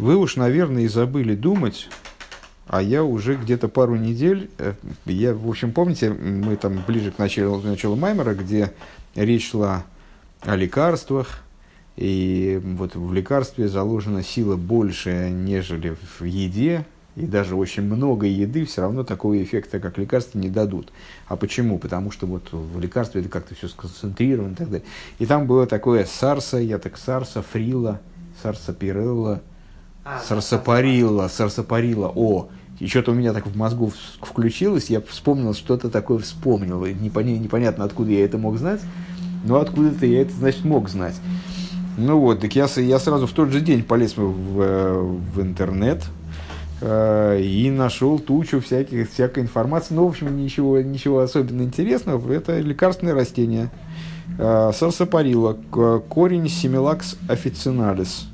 Вы уж, наверное, и забыли думать, а я уже где-то пару недель, э, я, в общем, помните, мы там ближе к началу, к началу Маймера, где речь шла о лекарствах, и вот в лекарстве заложена сила больше, нежели в еде, и даже очень много еды все равно такого эффекта, как лекарства, не дадут. А почему? Потому что вот в лекарстве это как-то все сконцентрировано и так далее. И там было такое сарса, я так сарса, фрила, сарса пирелла, а, сарсапарилла, сарсапарилла. О, и что-то у меня так в мозгу включилось, я вспомнил, что-то такое вспомнил. непонятно, откуда я это мог знать, но откуда-то я это, значит, мог знать. Ну вот, так я, я сразу в тот же день полез в, в интернет э, и нашел тучу всяких, всякой информации. Ну, в общем, ничего, ничего особенно интересного. Это лекарственное растение. Э, сарсапарила, корень семилакс официналис.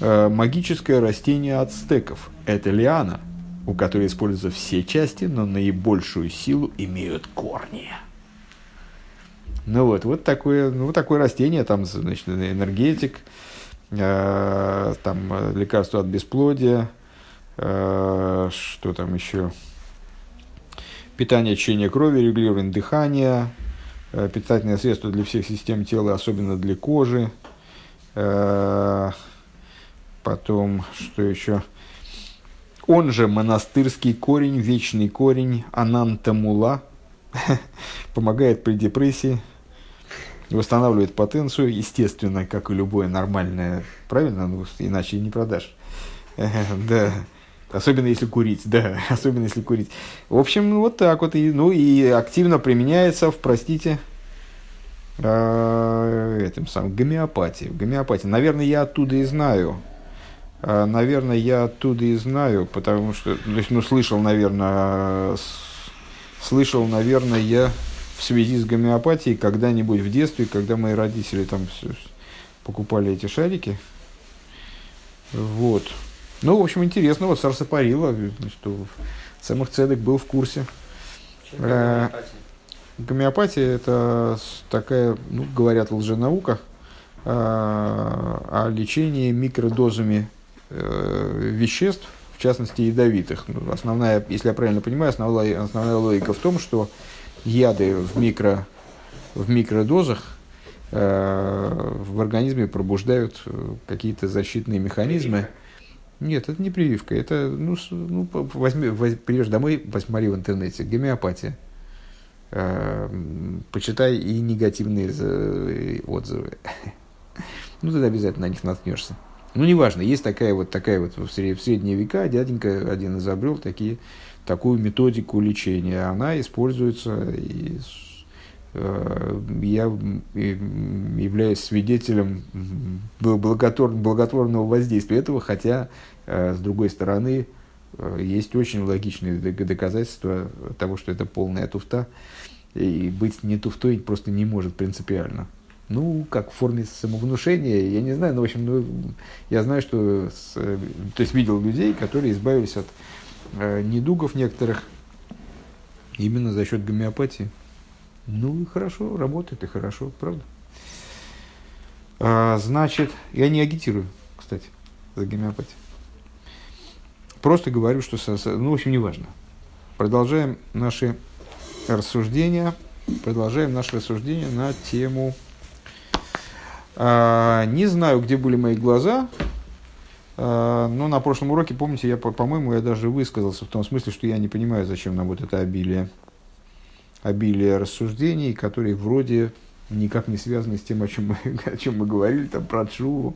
Э, магическое растение ацтеков. Это лиана, у которой используются все части, но наибольшую силу имеют корни. Ну вот, вот такое, ну, такое растение, там, значит, энергетик, э, там, лекарство от бесплодия, э, что там еще, питание, течение крови, регулирование дыхания, э, питательное средство для всех систем тела, особенно для кожи, э, потом, что еще, он же монастырский корень, вечный корень, анантамула, помогает при депрессии, восстанавливает потенцию, естественно, как и любое нормальное, правильно, ну, иначе не продашь. Да, особенно если курить, да, особенно если курить. В общем, вот так вот, и, ну и активно применяется в, простите, э, этим самым гомеопатии. Гомеопатии. Наверное, я оттуда и знаю. Э, наверное, я оттуда и знаю, потому что, то есть, ну, слышал, наверное, слышал, наверное, я в связи с гомеопатией когда-нибудь в детстве, когда мои родители там покупали эти шарики. Вот. Ну, в общем, интересно, вот Сарсапарила, что самых цедок был в курсе. Э, гомеопатия это такая, ну, говорят, лженаука э, о лечении микродозами веществ, в частности, ядовитых. Ну, основная, если я правильно понимаю, основная, основная логика в том, что яды в, микро, в микродозах э, в организме пробуждают э, какие-то защитные механизмы. Нет, это не прививка, это, ну, ну возьми, возьми, придешь домой, посмотри в интернете, гомеопатия. Э, почитай и негативные э, отзывы. ну, тогда обязательно на них наткнешься. Ну, неважно, есть такая вот, такая вот в средние века, дяденька один изобрел такие такую методику лечения. Она используется, и э, я являюсь свидетелем благотвор, благотворного воздействия этого, хотя, э, с другой стороны, э, есть очень логичные доказательства того, что это полная туфта, и быть не туфтой просто не может принципиально. Ну, как в форме самовнушения, я не знаю, но, в общем, ну, я знаю, что, с, то есть, видел людей, которые избавились от э, недугов некоторых именно за счет гомеопатии. Ну и хорошо, работает и хорошо, правда. А, значит, я не агитирую, кстати, за гомеопатию. Просто говорю, что, ну, в общем, неважно. Продолжаем наши рассуждения, продолжаем наши рассуждения на тему не знаю, где были мои глаза, а, но на прошлом уроке, помните, я, по-моему, я даже высказался в том смысле, что я не понимаю, зачем нам вот это обилие, обилие рассуждений, которые вроде никак не связаны с тем, о чем мы, о чем мы говорили, там, про Чуву.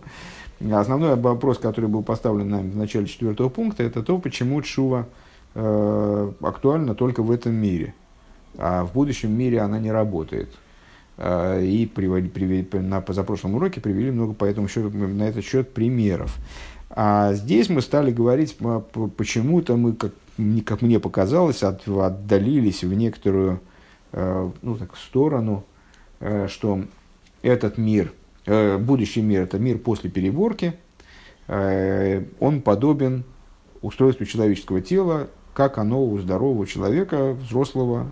Основной вопрос, который был поставлен нам в начале четвертого пункта, это то, почему Чува э, актуальна только в этом мире, а в будущем мире она не работает. Э, и привели, привели, на позапрошлом уроке привели много по этому счету, на этот счет примеров. А здесь мы стали говорить, почему-то мы, как, как мне показалось, от, отдалились в некоторую э, ну, так, сторону, что этот мир, будущий мир, это мир после переборки, он подобен устройству человеческого тела, как оно у здорового человека, взрослого,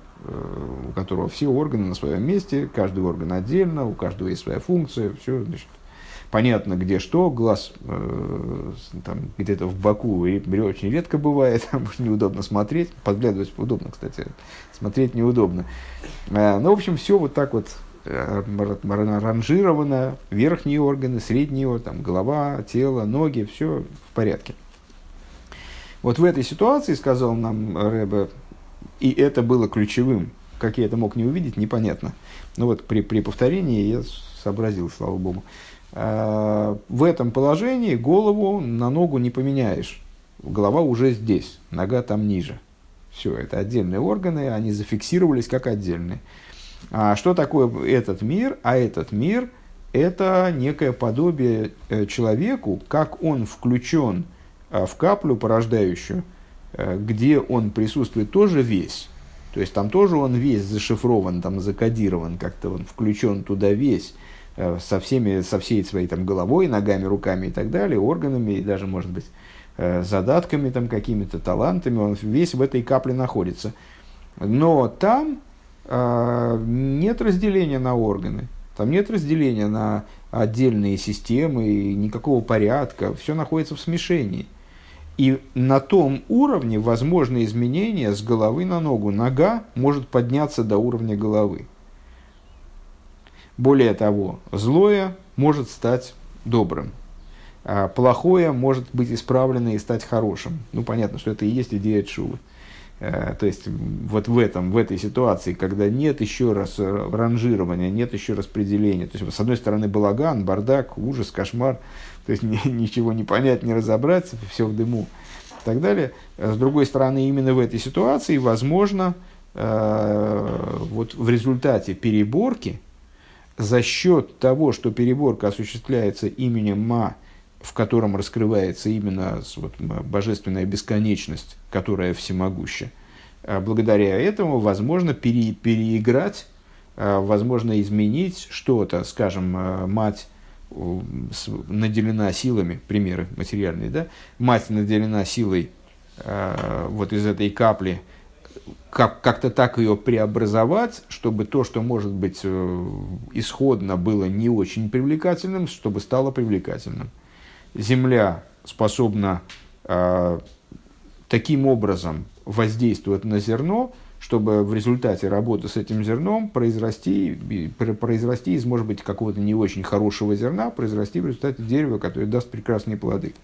у которого все органы на своем месте, каждый орган отдельно, у каждого есть своя функция, все, значит, понятно, где что, глаз э, там где-то в боку и очень редко бывает, неудобно смотреть, подглядывать удобно, кстати, смотреть неудобно. Э, ну, в общем, все вот так вот э, ранжировано, верхние органы, средние, там, голова, тело, ноги, все в порядке. Вот в этой ситуации, сказал нам Рэбе, и это было ключевым, как я это мог не увидеть, непонятно. Но вот при, при повторении я сообразил, слава богу. Э, в этом положении голову на ногу не поменяешь. Голова уже здесь, нога там ниже. Все, это отдельные органы, они зафиксировались как отдельные. А что такое этот мир? А этот мир – это некое подобие э, человеку, как он включен в каплю порождающую, где он присутствует тоже весь. То есть там тоже он весь зашифрован, там закодирован, как-то он включен туда весь. Э, со, всеми, со всей своей там, головой, ногами, руками и так далее, органами и даже, может быть, э, задатками, там, какими-то талантами, он весь в этой капле находится. Но там э, нет разделения на органы, там нет разделения на отдельные системы, никакого порядка, все находится в смешении. И на том уровне возможны изменения с головы на ногу. Нога может подняться до уровня головы. Более того, злое может стать добрым, а плохое может быть исправлено и стать хорошим. Ну, понятно, что это и есть идея Чувы. Э, то есть, вот в этом, в этой ситуации, когда нет еще раз ранжирования, нет еще распределения. То есть, с одной стороны, балаган, бардак, ужас, кошмар. То есть, ничего не понять, не разобрать, все в дыму и так далее. С другой стороны, именно в этой ситуации, возможно, э, вот в результате переборки, за счет того, что переборка осуществляется именем Ма, в котором раскрывается именно вот, божественная бесконечность, которая всемогуща, а благодаря этому возможно пере, переиграть, а, возможно изменить что-то, скажем, а, мать наделена силами, примеры материальные, да, мать наделена силой вот из этой капли как, как-то так ее преобразовать, чтобы то, что может быть э, исходно было не очень привлекательным, чтобы стало привлекательным. Земля способна э, таким образом воздействовать на зерно, чтобы в результате работы с этим зерном произрасти, произрасти из, может быть, какого-то не очень хорошего зерна, произрасти в результате дерева, которое даст прекрасные плоды.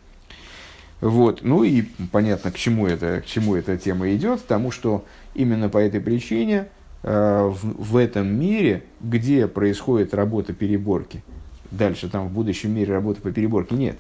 Вот. Ну и понятно, к чему, это, к чему эта тема идет, потому что именно по этой причине э, в, в этом мире, где происходит работа переборки, дальше там в будущем мире работы по переборке нет,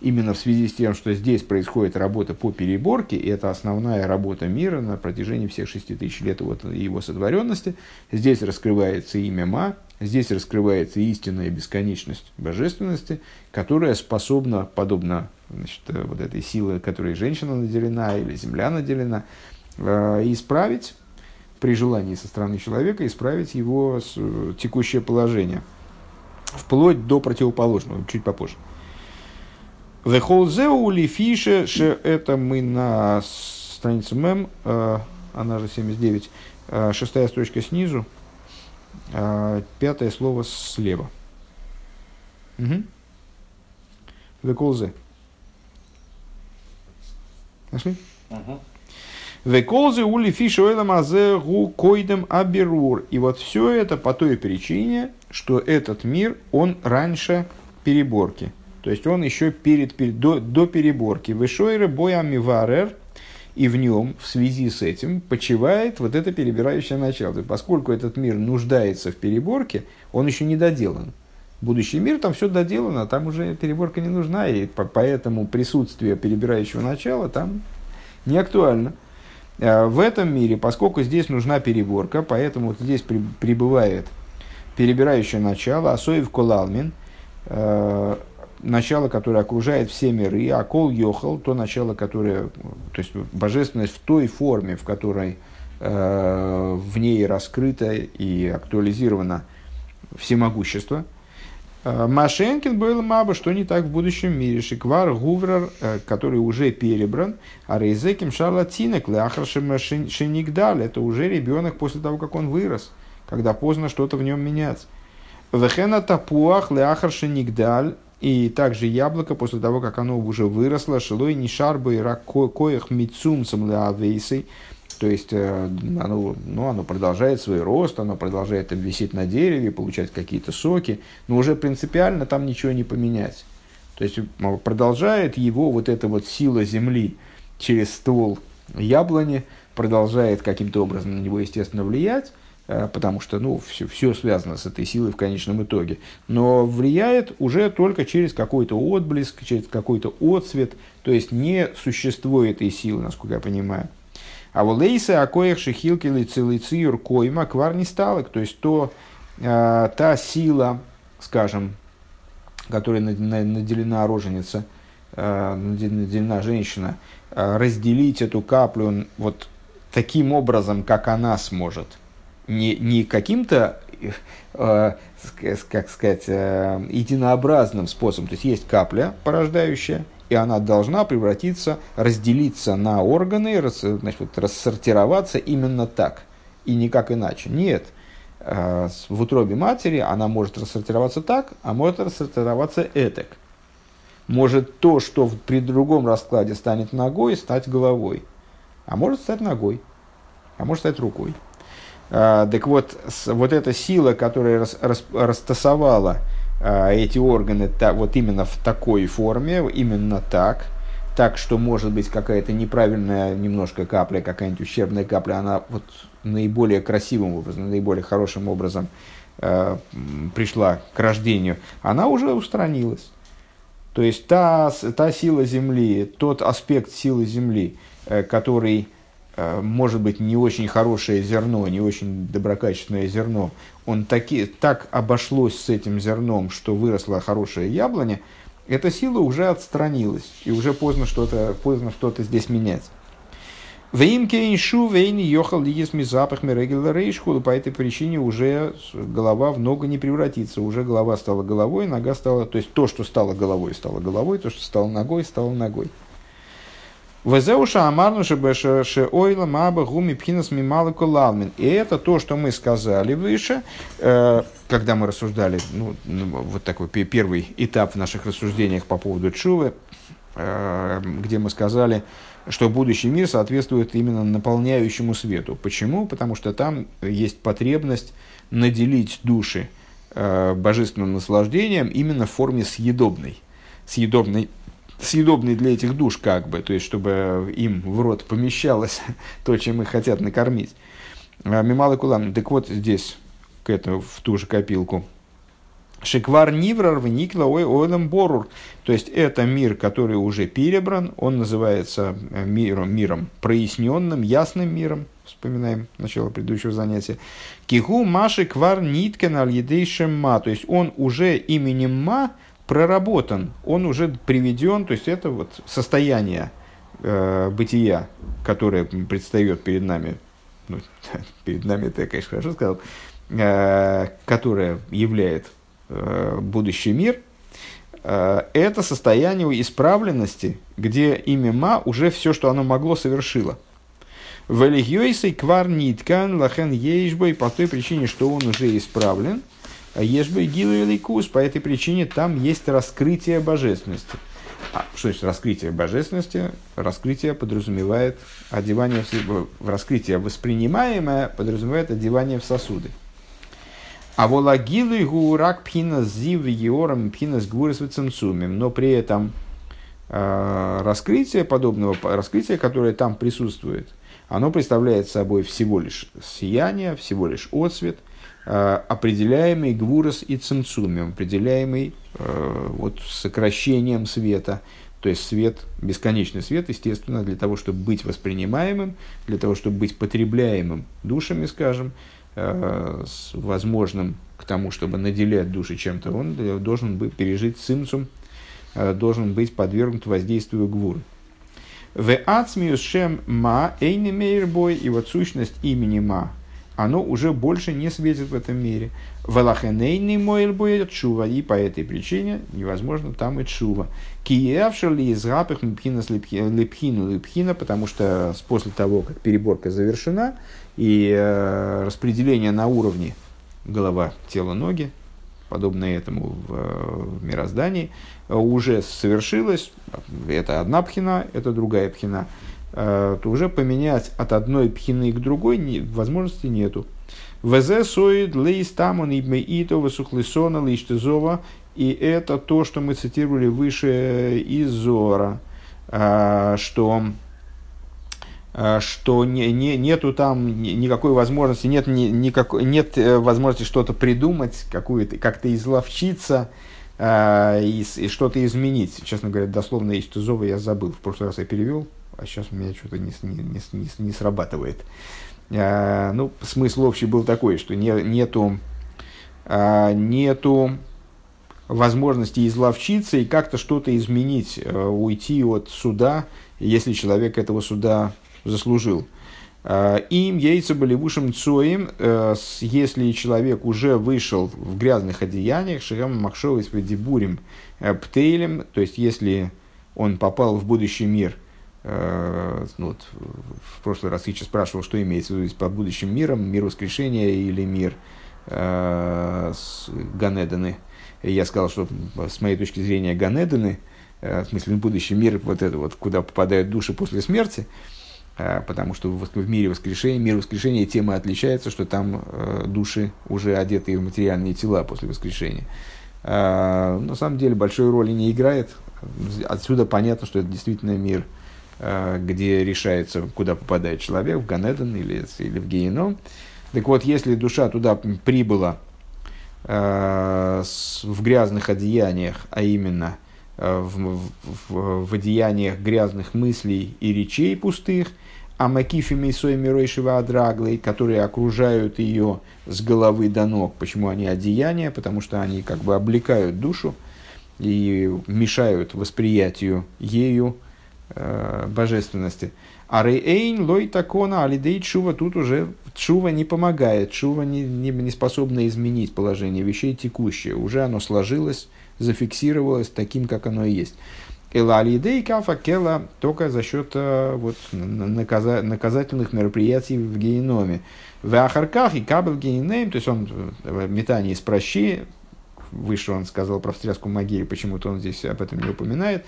именно в связи с тем, что здесь происходит работа по переборке, и это основная работа мира на протяжении всех шести тысяч лет вот его сотворенности, здесь раскрывается имя Ма, здесь раскрывается истинная бесконечность божественности, которая способна, подобно значит, вот этой силы, которой женщина наделена или земля наделена, э, исправить при желании со стороны человека, исправить его э, текущее положение, вплоть до противоположного, чуть попозже. Вехолзеу лифише, это мы на странице МЭМ, она же 79, шестая строчка снизу, пятое слово слева. Угу. Веколзе. Нашли? Веколзы ули фишуэла гу койдем аберур. И вот все это по той причине, что этот мир, он раньше переборки. То есть он еще перед, перед, до, до переборки. Вышойры боями варер, и в нем, в связи с этим, почивает вот это перебирающее начало. есть, поскольку этот мир нуждается в переборке, он еще не доделан. Будущий мир, там все доделано, там уже переборка не нужна, и поэтому присутствие перебирающего начала там не актуально. А в этом мире, поскольку здесь нужна переборка, поэтому вот здесь при, прибывает перебирающее начало, асоев колалмин, э, начало, которое окружает все миры, а кол йохал, то начало, которое, то есть божественность в той форме, в которой э, в ней раскрыто и актуализировано всемогущество – Э, Машенкин был маба, что не так в будущем мире. Шиквар Гуврар, э, который уже перебран, а Рейзеким Шарлатинек, Ляхаршем Шенигдаль, это уже ребенок после того, как он вырос, когда поздно что-то в нем менять. Вехена Тапуах, Ляхар Шенигдаль, и также яблоко, после того, как оно уже выросло, шилой не шарбы рак коих мицумцем лавейсой, то есть э, оно, ну, оно продолжает свой рост, оно продолжает висеть на дереве, получать какие-то соки, но уже принципиально там ничего не поменять. То есть продолжает его вот эта вот сила земли через ствол яблони, продолжает каким-то образом на него, естественно, влиять, потому что ну, все, все связано с этой силой в конечном итоге. Но влияет уже только через какой-то отблеск, через какой-то отцвет, то есть не существует этой силы, насколько я понимаю. А вот лейса акоях шихилки лицилициюр койма квар не стало, то есть то, э, та сила, скажем, которой наделена роженица, э, наделена женщина, э, разделить эту каплю вот таким образом, как она сможет – не, не каким-то, э, как сказать, э, единообразным способом. То есть есть капля порождающая, и она должна превратиться, разделиться на органы, рас, значит, вот, рассортироваться именно так, и никак иначе. Нет. Э, в утробе матери она может рассортироваться так, а может рассортироваться этак. Может то, что при другом раскладе станет ногой, стать головой. А может стать ногой, а может стать рукой. А, так вот, вот эта сила, которая рас, рас, растасовала а, эти органы та, вот именно в такой форме, именно так, так, что может быть какая-то неправильная немножко капля, какая-нибудь ущербная капля, она вот наиболее красивым образом, наиболее хорошим образом э, пришла к рождению, она уже устранилась. То есть та, та сила Земли, тот аспект силы Земли, э, который может быть, не очень хорошее зерно, не очень доброкачественное зерно, он таки, так обошлось с этим зерном, что выросла хорошая яблоня, эта сила уже отстранилась, и уже поздно что-то, поздно что-то здесь менять. Веймке иншу вейни йохал ми запах мерегила рейшхула, по этой причине уже голова в ногу не превратится, уже голова стала головой, нога стала, то есть то, что стало головой, стало головой, то, что стало ногой, стало ногой. Везеуша амарну ше ойла маба гуми пхинас мималыку лалмин. И это то, что мы сказали выше, э, когда мы рассуждали, ну, ну, вот такой первый этап в наших рассуждениях по поводу Чувы, э, где мы сказали, что будущий мир соответствует именно наполняющему свету. Почему? Потому что там есть потребность наделить души э, божественным наслаждением именно в форме съедобной. Съедобной съедобный для этих душ, как бы, то есть, чтобы им в рот помещалось то, чем их хотят накормить. А, Мималы кулам. Так вот здесь, к этому, в ту же копилку. Шиквар Ниврар вникла ой борур. То есть это мир, который уже перебран, он называется э, миром, миром проясненным, ясным миром. Вспоминаем начало предыдущего занятия. Киху маши квар ниткен аль ма. То есть он уже именем ма проработан, он уже приведен, то есть это вот состояние э, бытия, которое предстает перед нами, ну, перед нами это я, конечно, хорошо сказал, э, которое являет э, будущий мир, э, это состояние исправленности, где имя Ма уже все, что оно могло, совершило. Велигьойсей квар ниткан лахен ейшбой по той причине, что он уже исправлен – а Ешбы Гилу и Лейкус, по этой причине там есть раскрытие божественности. А, что значит раскрытие божественности? Раскрытие подразумевает одевание в, в раскрытие воспринимаемое подразумевает одевание в сосуды. А волагилу и гурак пхина зив еором пхина с гурас но при этом э, раскрытие подобного, раскрытия, которое там присутствует, оно представляет собой всего лишь сияние, всего лишь отсвет – определяемый гвурос и цинцумем, определяемый э, вот, сокращением света. То есть свет, бесконечный свет, естественно, для того, чтобы быть воспринимаемым, для того, чтобы быть потребляемым душами, скажем, э, с возможным к тому, чтобы наделять души чем-то, он должен быть, пережить цинцум, должен быть подвергнут воздействию гвуры. В ацмиус шем ма эйни мейрбой, и вот сущность имени ма, оно уже больше не светит в этом мире. Валахенейный мойль будет чува, и по этой причине невозможно там и чува. Киевшали из гапых лепхина лепхину лепхина, потому что после того, как переборка завершена и э, распределение на уровне голова, тело, ноги, подобное этому в, в мироздании, уже совершилось, это одна пхина, это другая пхина, то уже поменять от одной пхины к другой не, возможности нету. ВЗ соид лейс тамон ито высухлисона лиштезова. И это то, что мы цитировали выше из Зора, что что не, не, нету там никакой возможности, нет, ни, никакой, нет э, возможности что-то придумать, какую-то, как-то изловчиться э, и, и что-то изменить. Честно говоря, дословно из Тузова я забыл. В прошлый раз я перевел, а сейчас у меня что-то не, не, не, не срабатывает. Э, ну, смысл общий был такой, что не, нету, э, нету возможности изловчиться и как-то что-то изменить, э, уйти от суда, если человек этого суда заслужил. Им яйца были вышим цоем, если человек уже вышел в грязных одеяниях, шигам махшовый с дебурим птейлем, то есть если он попал в будущий мир – Э, ну, вот, в прошлый раз Ича спрашивал, что имеется в виду под будущим миром, мир воскрешения или мир э, с Ганеданы. И я сказал, что с моей точки зрения Ганеданы, э, в смысле будущий мир, вот это вот, куда попадают души после смерти, э, потому что в, в мире воскрешения, мир воскрешения тема отличается, что там э, души уже одетые в материальные тела после воскрешения. Э, на самом деле большой роли не играет. Отсюда понятно, что это действительно мир – Э, где решается, куда попадает человек, в Ганеден или, или в Геном. Так вот, если душа туда прибыла э, с, в грязных одеяниях, а именно э, в, в, в одеяниях грязных мыслей и речей пустых, а макифами сой миройшего адраглой, которые окружают ее с головы до ног. Почему они одеяния? Потому что они как бы облекают душу и мешают восприятию ею э, божественности. А рейн лой такона алидей чува тут уже чува не помогает, чува не, не, не способна изменить положение вещей текущее. Уже оно сложилось, зафиксировалось таким, как оно и есть. Эла алидей кафа кела только за счет э, вот, наказа, наказательных мероприятий в геноме. В ахарках и кабел генейм, то есть он в метании с прощи, выше он сказал про встряску могиле, почему-то он здесь об этом не упоминает.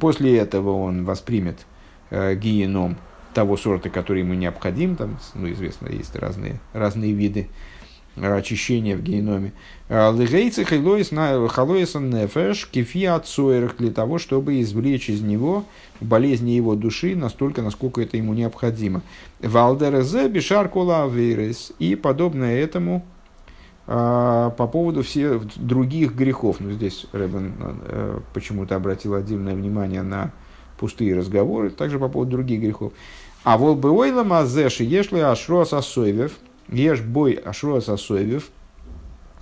После этого он воспримет э, гиеном того сорта, который ему необходим. Там, ну, известно, есть разные, разные виды очищения в геноме. А, Лыгейцы халоисан нефеш кефи отсоерах для того, чтобы извлечь из него болезни его души настолько, насколько это ему необходимо. Валдерезе бишар кола И подобное этому по поводу всех других грехов. Ну, здесь Рэббен э, почему-то обратил отдельное внимание на пустые разговоры, также по поводу других грехов. А вол бы ойла мазеши ешли ашроас асойвев, ешь бой ашроас асойвев,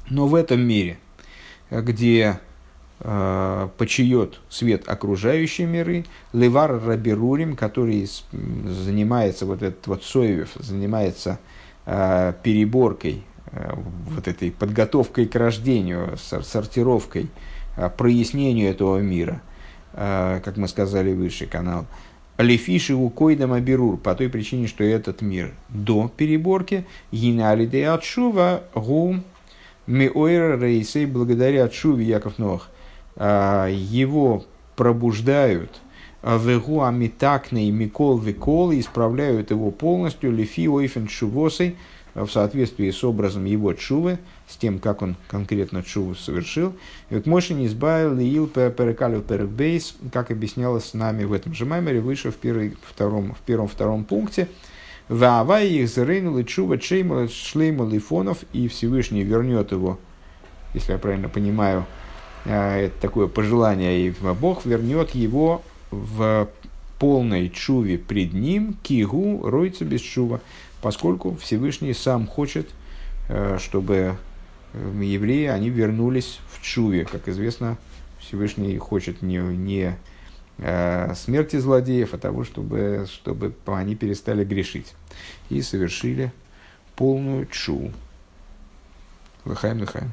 но в этом мире, где э, почает свет окружающие миры, левар рабирурим, который занимается, вот этот вот соевев, занимается э, переборкой вот этой подготовкой к рождению, сортировкой, э, прояснению этого мира, э, как мы сказали выше, канал. Лефиши у койдам абирур, по той причине, что этот мир до переборки, гиналиде отшува гу миойра рейсей, благодаря отшуве Яков Нох, его пробуждают, вегу амитакный микол викол, исправляют его полностью, лефи ойфен шувосой, в соответствии с образом его чувы, с тем, как он конкретно чуву совершил. И вот Мойши не избавил Ил Перекалю Перекбейс, как объяснялось с нами в этом же маймере, выше в, первой, втором, в первом-втором пункте. Ваавай их зарейнул и чува чеймал шлеймал лифонов, и Всевышний вернет его, если я правильно понимаю, э, это такое пожелание, и Бог вернет его в полной чуве пред ним, кигу, ройца без чува, поскольку Всевышний сам хочет, э, чтобы э, евреи, они вернулись в Чуве. Как известно, Всевышний хочет не, не э, смерти злодеев, а того, чтобы, чтобы они перестали грешить. И совершили полную чу. Лыхаем, лыхаем.